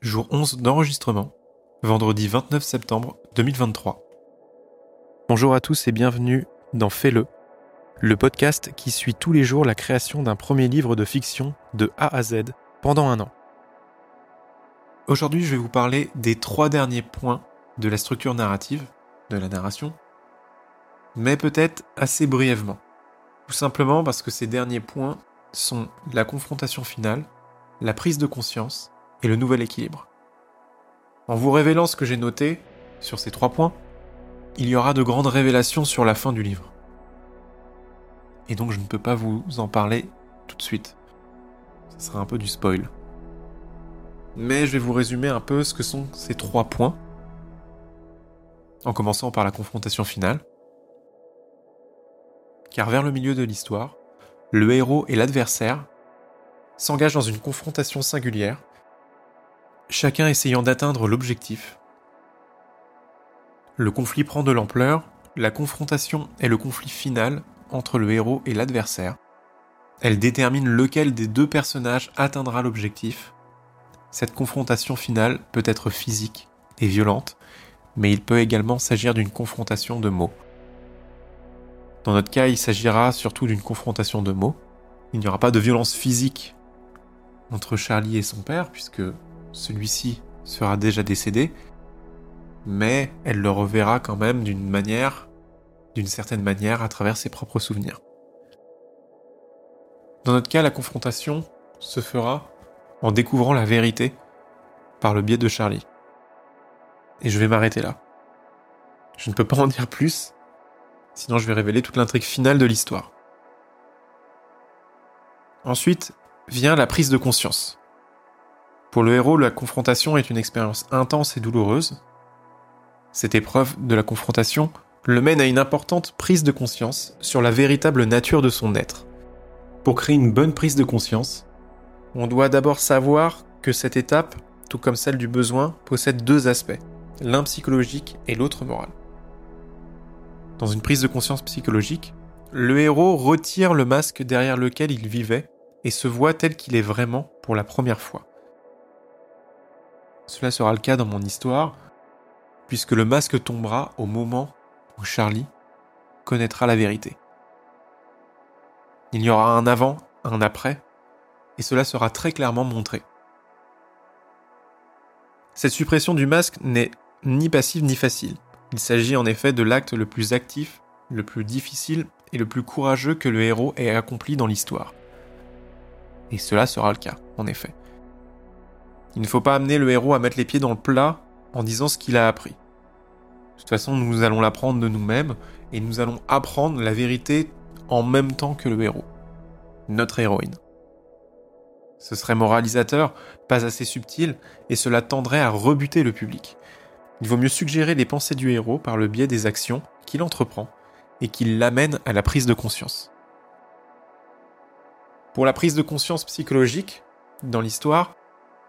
jour 11 d'enregistrement, vendredi 29 septembre 2023. Bonjour à tous et bienvenue dans Fais-le, le podcast qui suit tous les jours la création d'un premier livre de fiction de A à Z pendant un an. Aujourd'hui, je vais vous parler des trois derniers points de la structure narrative, de la narration, mais peut-être assez brièvement. Tout simplement parce que ces derniers points sont la confrontation finale, la prise de conscience et le nouvel équilibre. En vous révélant ce que j'ai noté sur ces trois points, il y aura de grandes révélations sur la fin du livre. Et donc je ne peux pas vous en parler tout de suite. Ce sera un peu du spoil. Mais je vais vous résumer un peu ce que sont ces trois points. En commençant par la confrontation finale. Car vers le milieu de l'histoire, le héros et l'adversaire s'engagent dans une confrontation singulière, chacun essayant d'atteindre l'objectif. Le conflit prend de l'ampleur, la confrontation est le conflit final entre le héros et l'adversaire. Elle détermine lequel des deux personnages atteindra l'objectif. Cette confrontation finale peut être physique et violente, mais il peut également s'agir d'une confrontation de mots. Dans notre cas, il s'agira surtout d'une confrontation de mots. Il n'y aura pas de violence physique entre Charlie et son père, puisque celui-ci sera déjà décédé, mais elle le reverra quand même d'une manière, d'une certaine manière, à travers ses propres souvenirs. Dans notre cas, la confrontation se fera en découvrant la vérité par le biais de Charlie. Et je vais m'arrêter là. Je ne peux pas en dire plus, sinon je vais révéler toute l'intrigue finale de l'histoire. Ensuite vient la prise de conscience. Pour le héros, la confrontation est une expérience intense et douloureuse. Cette épreuve de la confrontation le mène à une importante prise de conscience sur la véritable nature de son être. Pour créer une bonne prise de conscience, on doit d'abord savoir que cette étape, tout comme celle du besoin, possède deux aspects, l'un psychologique et l'autre moral. Dans une prise de conscience psychologique, le héros retire le masque derrière lequel il vivait et se voit tel qu'il est vraiment pour la première fois. Cela sera le cas dans mon histoire, puisque le masque tombera au moment où Charlie connaîtra la vérité. Il y aura un avant, un après, et cela sera très clairement montré. Cette suppression du masque n'est ni passive ni facile. Il s'agit en effet de l'acte le plus actif, le plus difficile et le plus courageux que le héros ait accompli dans l'histoire. Et cela sera le cas, en effet. Il ne faut pas amener le héros à mettre les pieds dans le plat en disant ce qu'il a appris. De toute façon, nous allons l'apprendre de nous-mêmes et nous allons apprendre la vérité en même temps que le héros, notre héroïne. Ce serait moralisateur, pas assez subtil, et cela tendrait à rebuter le public. Il vaut mieux suggérer les pensées du héros par le biais des actions qu'il entreprend et qui l'amènent à la prise de conscience. Pour la prise de conscience psychologique, dans l'histoire,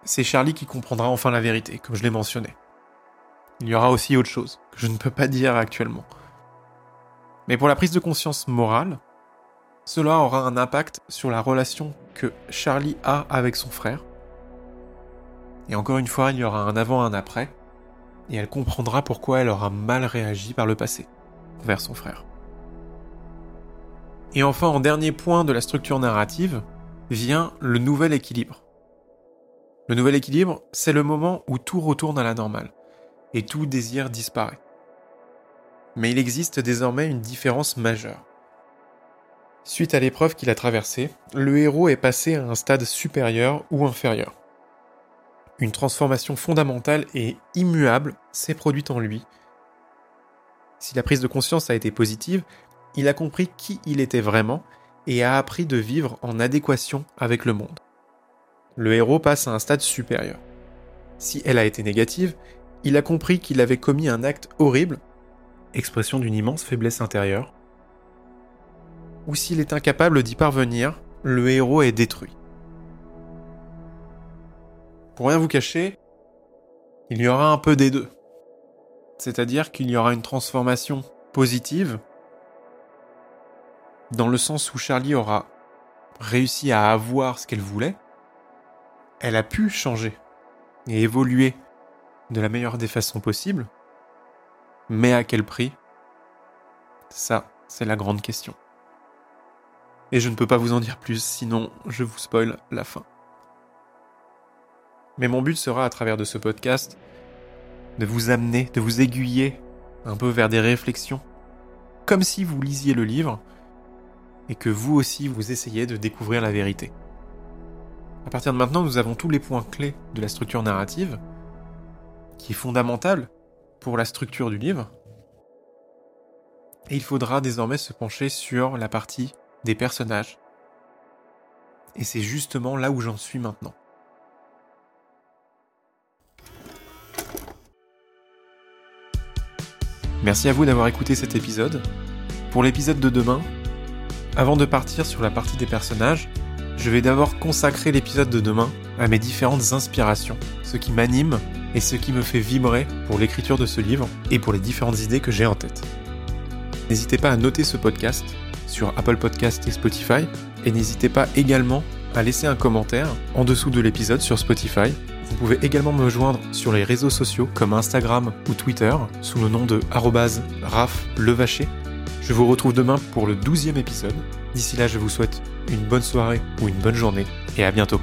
c'est Charlie qui comprendra enfin la vérité, comme je l'ai mentionné. Il y aura aussi autre chose, que je ne peux pas dire actuellement. Mais pour la prise de conscience morale, cela aura un impact sur la relation que Charlie a avec son frère. Et encore une fois, il y aura un avant, un après, et elle comprendra pourquoi elle aura mal réagi par le passé envers son frère. Et enfin, en dernier point de la structure narrative, vient le nouvel équilibre. Le nouvel équilibre, c'est le moment où tout retourne à la normale, et tout désir disparaît. Mais il existe désormais une différence majeure. Suite à l'épreuve qu'il a traversée, le héros est passé à un stade supérieur ou inférieur. Une transformation fondamentale et immuable s'est produite en lui. Si la prise de conscience a été positive, il a compris qui il était vraiment et a appris de vivre en adéquation avec le monde. Le héros passe à un stade supérieur. Si elle a été négative, il a compris qu'il avait commis un acte horrible, expression d'une immense faiblesse intérieure, ou s'il est incapable d'y parvenir, le héros est détruit. Pour rien vous cacher, il y aura un peu des deux. C'est-à-dire qu'il y aura une transformation positive dans le sens où Charlie aura réussi à avoir ce qu'elle voulait, elle a pu changer. et évoluer de la meilleure des façons possibles. Mais à quel prix? Ça, c'est la grande question. Et je ne peux pas vous en dire plus, sinon je vous spoil la fin. Mais mon but sera à travers de ce podcast de vous amener, de vous aiguiller un peu vers des réflexions, comme si vous lisiez le livre et que vous aussi vous essayez de découvrir la vérité. À partir de maintenant, nous avons tous les points clés de la structure narrative, qui est fondamentale pour la structure du livre. Et il faudra désormais se pencher sur la partie des personnages. Et c'est justement là où j'en suis maintenant. Merci à vous d'avoir écouté cet épisode. Pour l'épisode de demain, avant de partir sur la partie des personnages, je vais d'abord consacrer l'épisode de demain à mes différentes inspirations, ce qui m'anime et ce qui me fait vibrer pour l'écriture de ce livre et pour les différentes idées que j'ai en tête. N'hésitez pas à noter ce podcast sur Apple Podcast et Spotify et n'hésitez pas également à laisser un commentaire en dessous de l'épisode sur Spotify. Vous pouvez également me joindre sur les réseaux sociaux comme Instagram ou Twitter sous le nom de @raflevacher. Je vous retrouve demain pour le 12e épisode. D'ici là, je vous souhaite une bonne soirée ou une bonne journée et à bientôt.